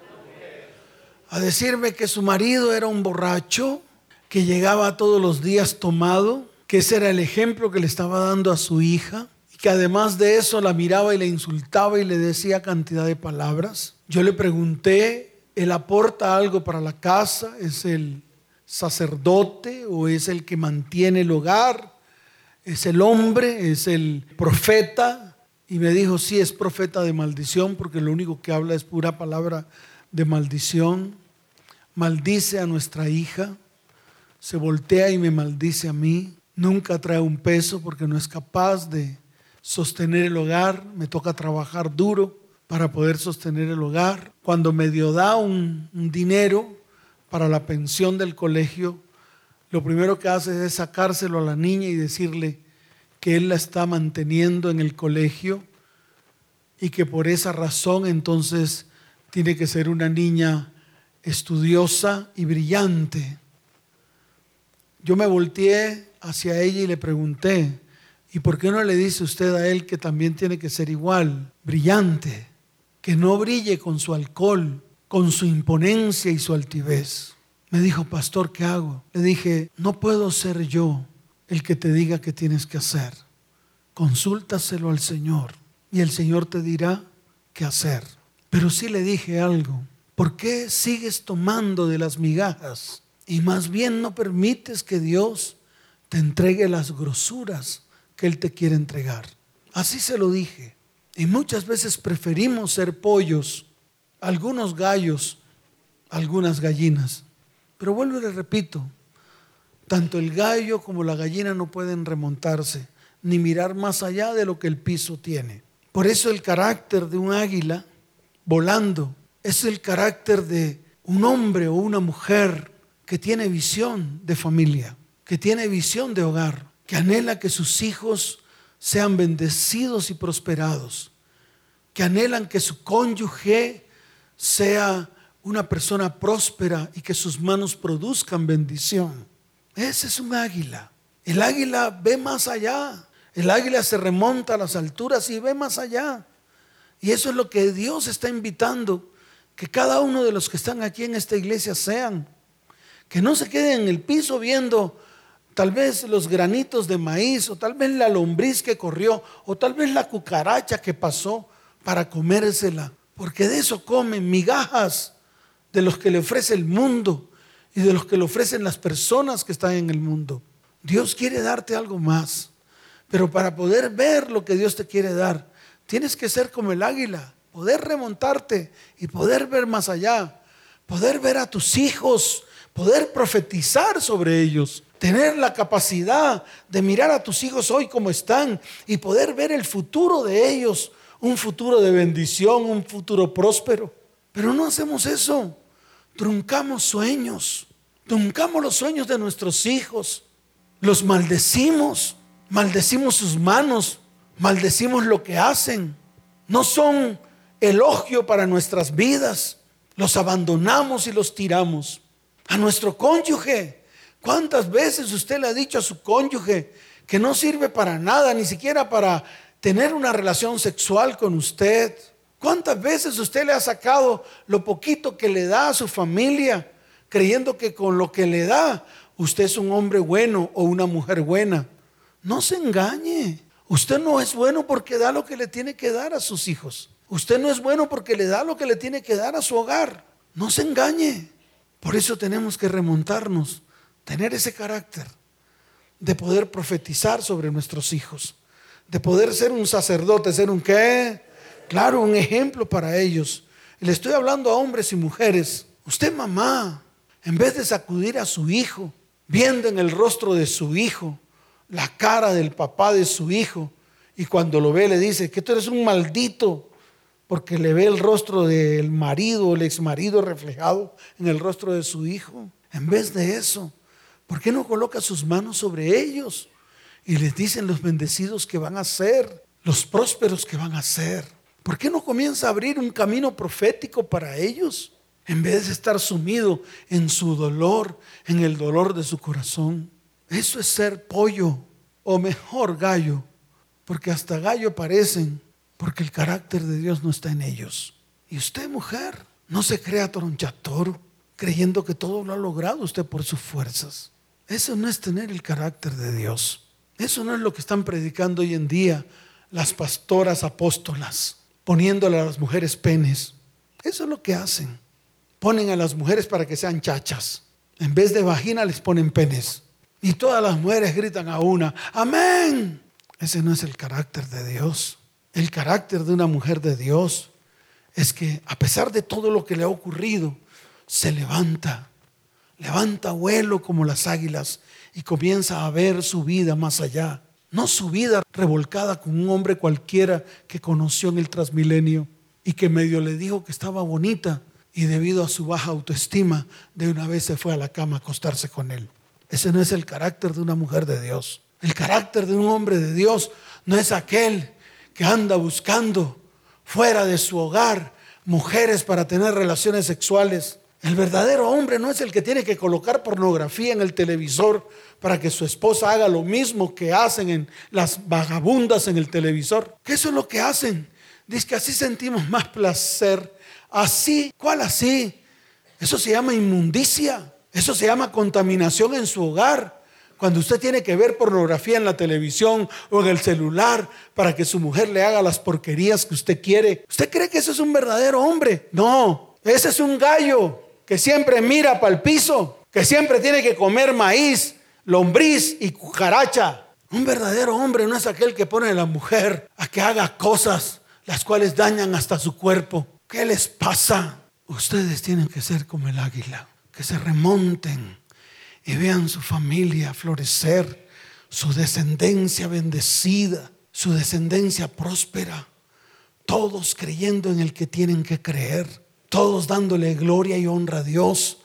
Speaker 1: A decirme que su marido era un borracho, que llegaba todos los días tomado, que ese era el ejemplo que le estaba dando a su hija que además de eso la miraba y le insultaba y le decía cantidad de palabras. Yo le pregunté él aporta algo para la casa, es el sacerdote o es el que mantiene el hogar, es el hombre, es el profeta. Y me dijo, sí, es profeta de maldición porque lo único que habla es pura palabra de maldición. Maldice a nuestra hija, se voltea y me maldice a mí. Nunca trae un peso porque no es capaz de sostener el hogar. Me toca trabajar duro para poder sostener el hogar. Cuando medio da un, un dinero para la pensión del colegio, lo primero que hace es sacárselo a la niña y decirle que él la está manteniendo en el colegio y que por esa razón entonces tiene que ser una niña estudiosa y brillante. Yo me volteé hacia ella y le pregunté, ¿y por qué no le dice usted a él que también tiene que ser igual, brillante? que no brille con su alcohol, con su imponencia y su altivez. Me dijo, pastor, ¿qué hago? Le dije, no puedo ser yo el que te diga qué tienes que hacer. Consúltaselo al Señor y el Señor te dirá qué hacer. Pero sí le dije algo. ¿Por qué sigues tomando de las migajas y más bien no permites que Dios te entregue las grosuras que Él te quiere entregar? Así se lo dije. Y muchas veces preferimos ser pollos, algunos gallos, algunas gallinas. Pero vuelvo y le repito, tanto el gallo como la gallina no pueden remontarse ni mirar más allá de lo que el piso tiene. Por eso el carácter de un águila volando es el carácter de un hombre o una mujer que tiene visión de familia, que tiene visión de hogar, que anhela que sus hijos sean bendecidos y prosperados, que anhelan que su cónyuge sea una persona próspera y que sus manos produzcan bendición. Ese es un águila. El águila ve más allá. El águila se remonta a las alturas y ve más allá. Y eso es lo que Dios está invitando, que cada uno de los que están aquí en esta iglesia sean. Que no se queden en el piso viendo tal vez los granitos de maíz, o tal vez la lombriz que corrió, o tal vez la cucaracha que pasó para comérsela, porque de eso comen migajas de los que le ofrece el mundo y de los que le ofrecen las personas que están en el mundo. Dios quiere darte algo más, pero para poder ver lo que Dios te quiere dar, tienes que ser como el águila, poder remontarte y poder ver más allá, poder ver a tus hijos, poder profetizar sobre ellos tener la capacidad de mirar a tus hijos hoy como están y poder ver el futuro de ellos, un futuro de bendición, un futuro próspero. Pero no hacemos eso. Truncamos sueños, truncamos los sueños de nuestros hijos, los maldecimos, maldecimos sus manos, maldecimos lo que hacen. No son elogio para nuestras vidas. Los abandonamos y los tiramos. A nuestro cónyuge ¿Cuántas veces usted le ha dicho a su cónyuge que no sirve para nada, ni siquiera para tener una relación sexual con usted? ¿Cuántas veces usted le ha sacado lo poquito que le da a su familia, creyendo que con lo que le da usted es un hombre bueno o una mujer buena? No se engañe. Usted no es bueno porque da lo que le tiene que dar a sus hijos. Usted no es bueno porque le da lo que le tiene que dar a su hogar. No se engañe. Por eso tenemos que remontarnos tener ese carácter de poder profetizar sobre nuestros hijos, de poder ser un sacerdote, ser un qué, claro, un ejemplo para ellos. le estoy hablando a hombres y mujeres. Usted mamá, en vez de sacudir a su hijo, viendo en el rostro de su hijo la cara del papá de su hijo, y cuando lo ve le dice que tú eres un maldito, porque le ve el rostro del marido el ex marido reflejado en el rostro de su hijo. En vez de eso, ¿Por qué no coloca sus manos sobre ellos y les dicen los bendecidos que van a ser, los prósperos que van a ser? ¿Por qué no comienza a abrir un camino profético para ellos en vez de estar sumido en su dolor, en el dolor de su corazón? Eso es ser pollo o mejor gallo, porque hasta gallo parecen, porque el carácter de Dios no está en ellos. Y usted, mujer, no se crea tronchatoro, creyendo que todo lo ha logrado usted por sus fuerzas. Eso no es tener el carácter de Dios. Eso no es lo que están predicando hoy en día las pastoras apóstolas, poniéndole a las mujeres penes. Eso es lo que hacen. ponen a las mujeres para que sean chachas. En vez de vagina les ponen penes. Y todas las mujeres gritan a una, amén. Ese no es el carácter de Dios. El carácter de una mujer de Dios es que a pesar de todo lo que le ha ocurrido, se levanta, levanta vuelo como las águilas y comienza a ver su vida más allá. No su vida revolcada con un hombre cualquiera que conoció en el transmilenio y que medio le dijo que estaba bonita y debido a su baja autoestima de una vez se fue a la cama a acostarse con él. Ese no es el carácter de una mujer de Dios. El carácter de un hombre de Dios no es aquel que anda buscando fuera de su hogar mujeres para tener relaciones sexuales. El verdadero hombre no es el que tiene que colocar pornografía en el televisor para que su esposa haga lo mismo que hacen en las vagabundas en el televisor. Eso es lo que hacen. Dice que así sentimos más placer. Así, ¿cuál así? Eso se llama inmundicia. Eso se llama contaminación en su hogar. Cuando usted tiene que ver pornografía en la televisión o en el celular para que su mujer le haga las porquerías que usted quiere, ¿usted cree que eso es un verdadero hombre? No, ese es un gallo que siempre mira para el piso, que siempre tiene que comer maíz, lombriz y cucaracha. Un verdadero hombre no es aquel que pone a la mujer a que haga cosas las cuales dañan hasta su cuerpo. ¿Qué les pasa? Ustedes tienen que ser como el águila, que se remonten y vean su familia florecer, su descendencia bendecida, su descendencia próspera, todos creyendo en el que tienen que creer, todos dándole gloria y honra a Dios,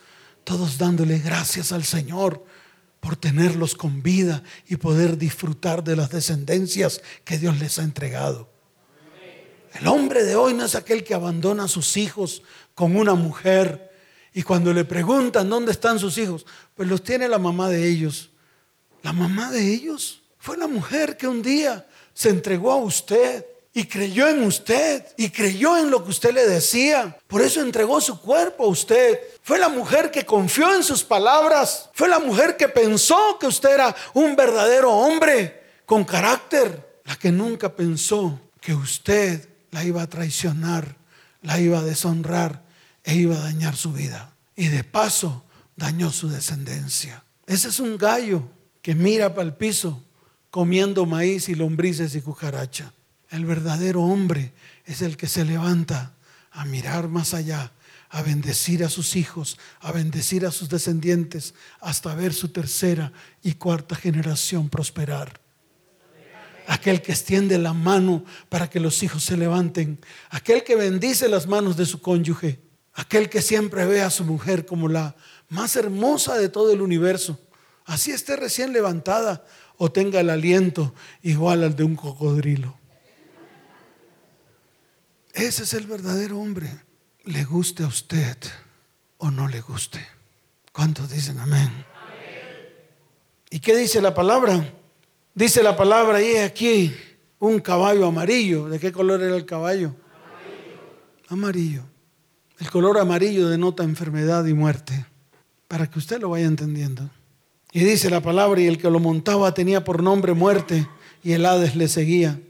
Speaker 1: todos dándole gracias al Señor por tenerlos con vida y poder disfrutar de las descendencias que Dios les ha entregado. El hombre de hoy no es aquel que abandona a sus hijos con una mujer y cuando le preguntan dónde están sus hijos, pues los tiene la mamá de ellos. La mamá de ellos fue la mujer que un día se entregó a usted y creyó en usted y creyó en lo que usted le decía. Por eso entregó su cuerpo a usted. Fue la mujer que confió en sus palabras. Fue la mujer que pensó que usted era un verdadero hombre con carácter. La que nunca pensó que usted la iba a traicionar, la iba a deshonrar e iba a dañar su vida. Y de paso dañó su descendencia. Ese es un gallo que mira para el piso comiendo maíz y lombrices y cucaracha. El verdadero hombre es el que se levanta a mirar más allá, a bendecir a sus hijos, a bendecir a sus descendientes, hasta ver su tercera y cuarta generación prosperar. Aquel que extiende la mano para que los hijos se levanten, aquel que bendice las manos de su cónyuge, Aquel que siempre ve a su mujer como la más hermosa de todo el universo. Así esté recién levantada o tenga el aliento igual al de un cocodrilo. Ese es el verdadero hombre. Le guste a usted o no le guste. ¿Cuántos dicen amén? ¿Y qué dice la palabra? Dice la palabra y aquí un caballo amarillo. ¿De qué color era el caballo? Amarillo. amarillo. El color amarillo denota enfermedad y muerte, para que usted lo vaya entendiendo. Y dice la palabra, y el que lo montaba tenía por nombre muerte, y el Hades le seguía,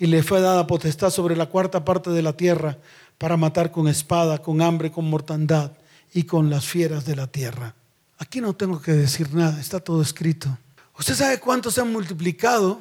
Speaker 1: y le fue dada potestad sobre la cuarta parte de la tierra para matar con espada, con hambre, con mortandad y con las fieras de la tierra. Aquí no tengo que decir nada, está todo escrito. ¿Usted sabe cuánto se han multiplicado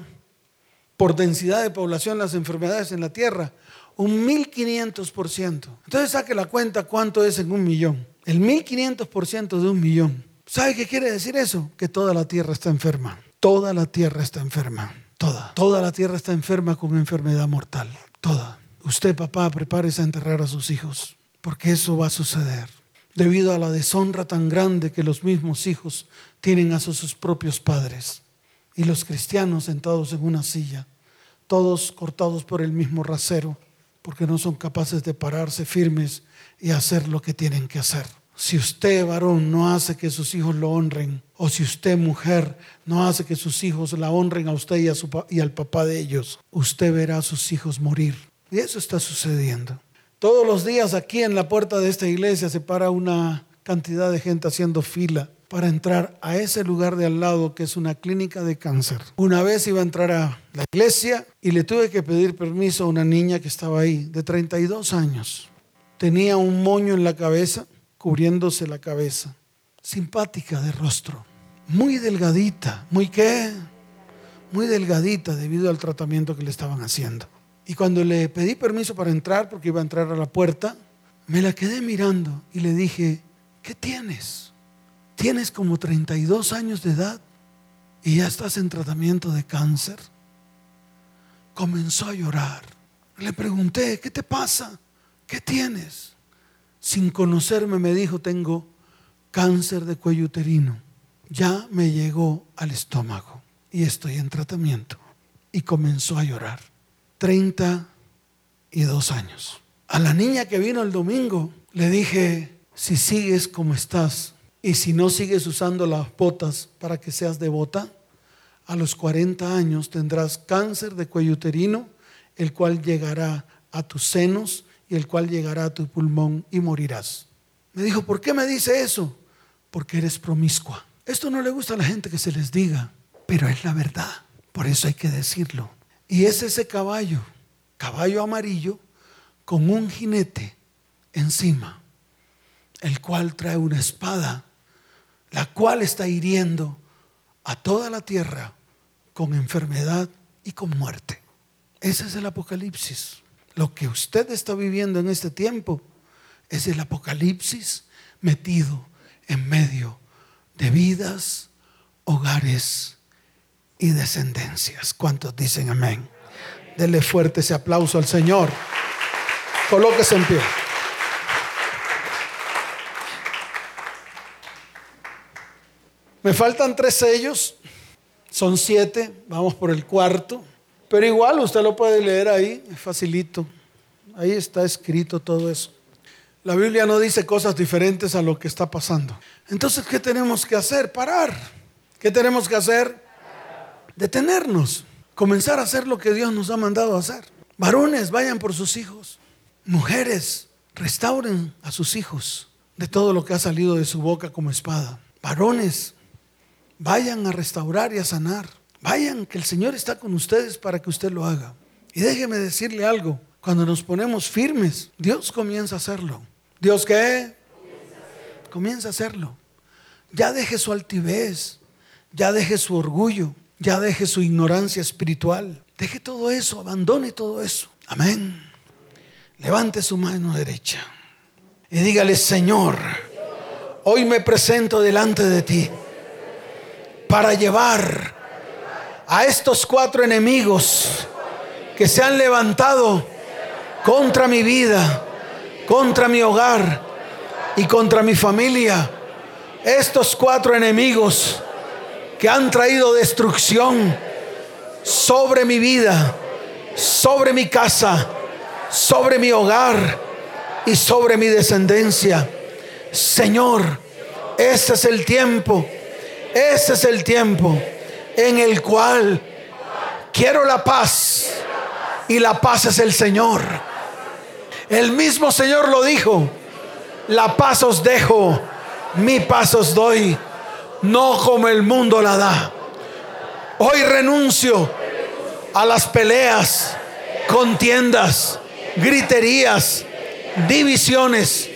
Speaker 1: por densidad de población las enfermedades en la tierra? un 1500%. Entonces saque la cuenta cuánto es en un millón. El 1500% de un millón. ¿Sabe qué quiere decir eso? Que toda la tierra está enferma. Toda la tierra está enferma. Toda. Toda la tierra está enferma con enfermedad mortal. Toda. Usted, papá, prepárese a enterrar a sus hijos. Porque eso va a suceder. Debido a la deshonra tan grande que los mismos hijos tienen a sus propios padres. Y los cristianos sentados en una silla. Todos cortados por el mismo rasero porque no son capaces de pararse firmes y hacer lo que tienen que hacer. Si usted, varón, no hace que sus hijos lo honren, o si usted, mujer, no hace que sus hijos la honren a usted y, al papá de ellos, usted verá a sus hijos morir. Y eso está sucediendo. Todos los días aquí en la puerta de esta iglesia se para una cantidad de gente haciendo fila para entrar a ese lugar de al lado que es una clínica de cáncer. Una vez iba a entrar a la iglesia y le tuve que pedir permiso a una niña que estaba ahí, de 32 años. Tenía un moño en la cabeza cubriéndose la cabeza, simpática de rostro, muy delgadita, muy qué, muy delgadita debido al tratamiento que le estaban haciendo. Y cuando le pedí permiso para entrar, porque iba a entrar a la puerta, me la quedé mirando y le dije, ¿qué tienes? Tienes como 32 años de edad y ya estás en tratamiento de cáncer. Comenzó a llorar. Le pregunté, ¿qué te pasa? ¿Qué tienes? Sin conocerme me dijo, tengo cáncer de cuello uterino. Ya me llegó al estómago y estoy en tratamiento. Y comenzó a llorar. 32 años. A la niña que vino el domingo le dije, si sigues como estás y si no sigues usando las botas para que seas devota, a los 40 años tendrás cáncer de cuello uterino, el cual llegará a tus senos y el cual llegará a tu pulmón y morirás. Me dijo, ¿por qué me dice eso? Porque eres promiscua. Esto no le gusta a la gente que se les diga, pero es la verdad. Por eso hay que decirlo. Y es ese caballo, caballo amarillo, con un jinete encima, el cual trae una espada, la cual está hiriendo a toda la tierra con enfermedad y con muerte. Ese es el Apocalipsis. Lo que usted está viviendo en este tiempo es el Apocalipsis metido en medio de vidas, hogares y descendencias. ¿Cuántos dicen amén? Dele fuerte ese aplauso al Señor. Colóquese en pie. Me faltan tres sellos, son siete, vamos por el cuarto, pero igual usted lo puede leer ahí, facilito, ahí está escrito todo eso. La Biblia no dice cosas diferentes a lo que está pasando. Entonces, ¿qué tenemos que hacer? Parar. ¿Qué tenemos que hacer? Detenernos, comenzar a hacer lo que Dios nos ha mandado a hacer. Varones, vayan por sus hijos. Mujeres, restauren a sus hijos de todo lo que ha salido de su boca como espada. Varones, vayan a restaurar y a sanar. Vayan, que el Señor está con ustedes para que usted lo haga. Y déjeme decirle algo, cuando nos ponemos firmes, Dios comienza a hacerlo. ¿Dios qué? Comienza a hacerlo. Ya deje su altivez, ya deje su orgullo, ya deje su ignorancia espiritual. Deje todo eso, abandone todo eso. Amén. Levante su mano derecha y dígale, Señor, hoy me presento delante de ti para llevar a estos cuatro enemigos que se han levantado contra mi vida, contra mi hogar y contra mi familia. Estos cuatro enemigos que han traído destrucción sobre mi vida, sobre mi casa, sobre mi hogar y sobre mi descendencia. Señor, ese es el tiempo, ese es el tiempo en el cual quiero la paz y la paz es el Señor. El mismo Señor lo dijo, la paz os dejo, mi paz os doy no como el mundo la da. Hoy renuncio a las peleas, contiendas, griterías, divisiones,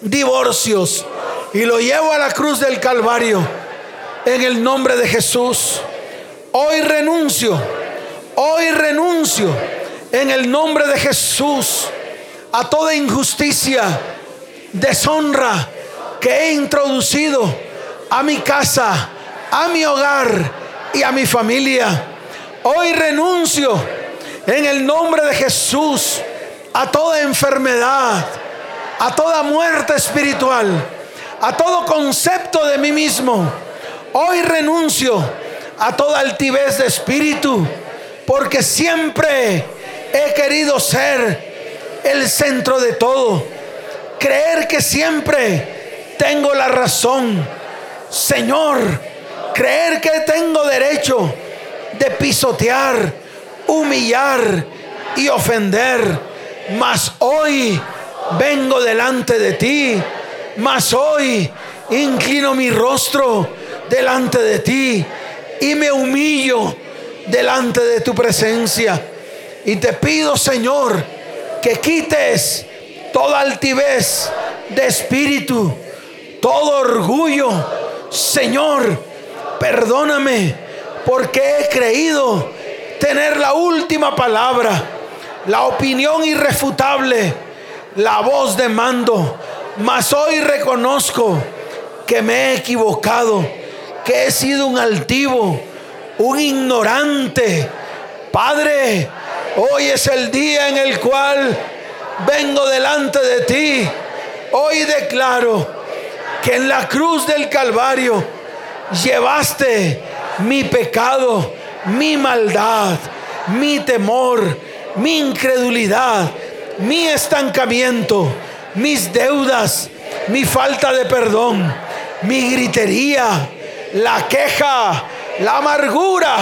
Speaker 1: divorcios y lo llevo a la cruz del Calvario en el nombre de Jesús. Hoy renuncio, hoy renuncio en el nombre de Jesús a toda injusticia, deshonra que he introducido a mi casa, a mi hogar y a mi familia. Hoy renuncio en el nombre de Jesús a toda enfermedad, a toda muerte espiritual, a todo concepto de mí mismo. Hoy renuncio a toda altivez de espíritu, porque siempre he querido ser el centro de todo. Creer que siempre tengo la razón Señor, creer que tengo derecho de pisotear, humillar y ofender. Mas hoy vengo delante de ti. Mas hoy inclino mi rostro delante de ti y me humillo delante de tu presencia. Y te pido, Señor, que quites toda altivez de espíritu, todo orgullo. Señor, perdóname porque he creído tener la última palabra, la opinión irrefutable, la voz de mando. Mas hoy reconozco que me he equivocado, que he sido un altivo, un ignorante. Padre, hoy es el día en el cual vengo delante de ti. Hoy declaro que en la cruz del Calvario llevaste mi pecado, mi maldad, mi temor, mi incredulidad, mi estancamiento, mis deudas, mi falta de perdón, mi gritería, la queja, la amargura,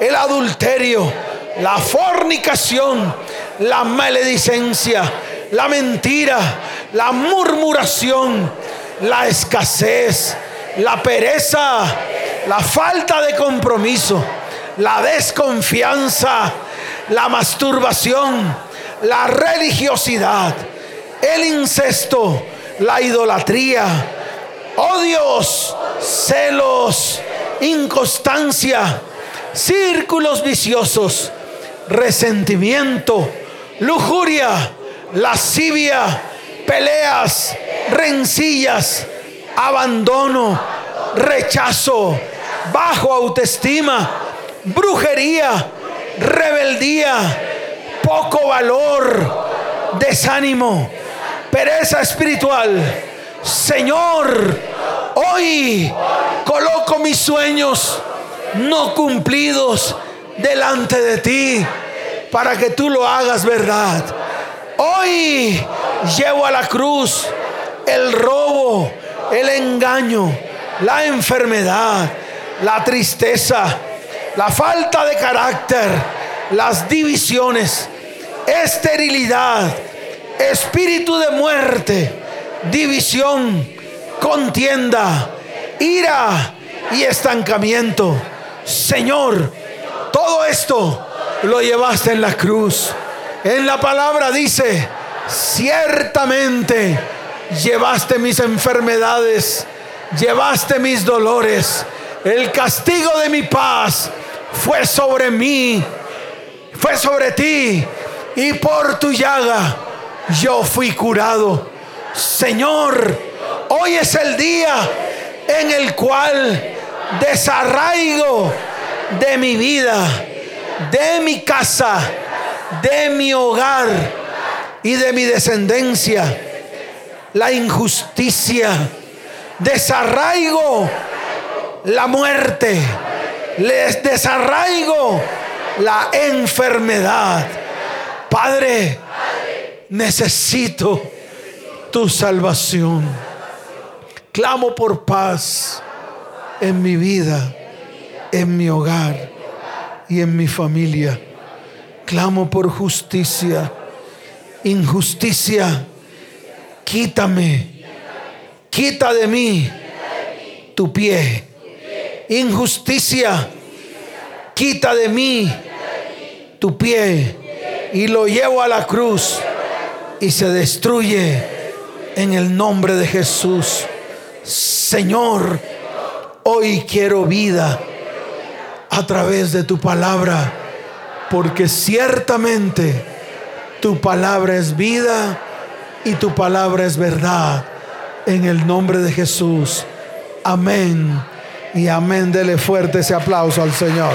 Speaker 1: el adulterio, la fornicación, la maledicencia, la mentira, la murmuración, la escasez, la pereza, la falta de compromiso, la desconfianza, la masturbación, la religiosidad, el incesto, la idolatría, odios, celos, inconstancia, círculos viciosos, resentimiento, lujuria, lascivia, peleas, rencillas, abandono, rechazo, bajo autoestima, brujería, rebeldía, poco valor, desánimo, pereza espiritual. Señor, hoy coloco mis sueños no cumplidos delante de ti para que tú lo hagas verdad. Hoy llevo a la cruz el robo, el engaño, la enfermedad, la tristeza, la falta de carácter, las divisiones, esterilidad, espíritu de muerte, división, contienda, ira y estancamiento. Señor, todo esto lo llevaste en la cruz. En la palabra dice, ciertamente llevaste mis enfermedades, llevaste mis dolores. El castigo de mi paz fue sobre mí, fue sobre ti. Y por tu llaga yo fui curado. Señor, hoy es el día en el cual desarraigo de mi vida, de mi casa, de mi hogar y de mi descendencia. La injusticia, desarraigo la muerte, les desarraigo la enfermedad. Padre, necesito tu salvación. Clamo por paz en mi vida, en mi hogar y en mi familia. Clamo por justicia, injusticia. Quítame, quita de mí tu pie. Injusticia, quita de mí tu pie y lo llevo a la cruz y se destruye en el nombre de Jesús. Señor, hoy quiero vida a través de tu palabra, porque ciertamente tu palabra es vida y tu palabra es verdad. En el nombre de Jesús. Amén. Y amén. Dele fuerte ese aplauso al Señor.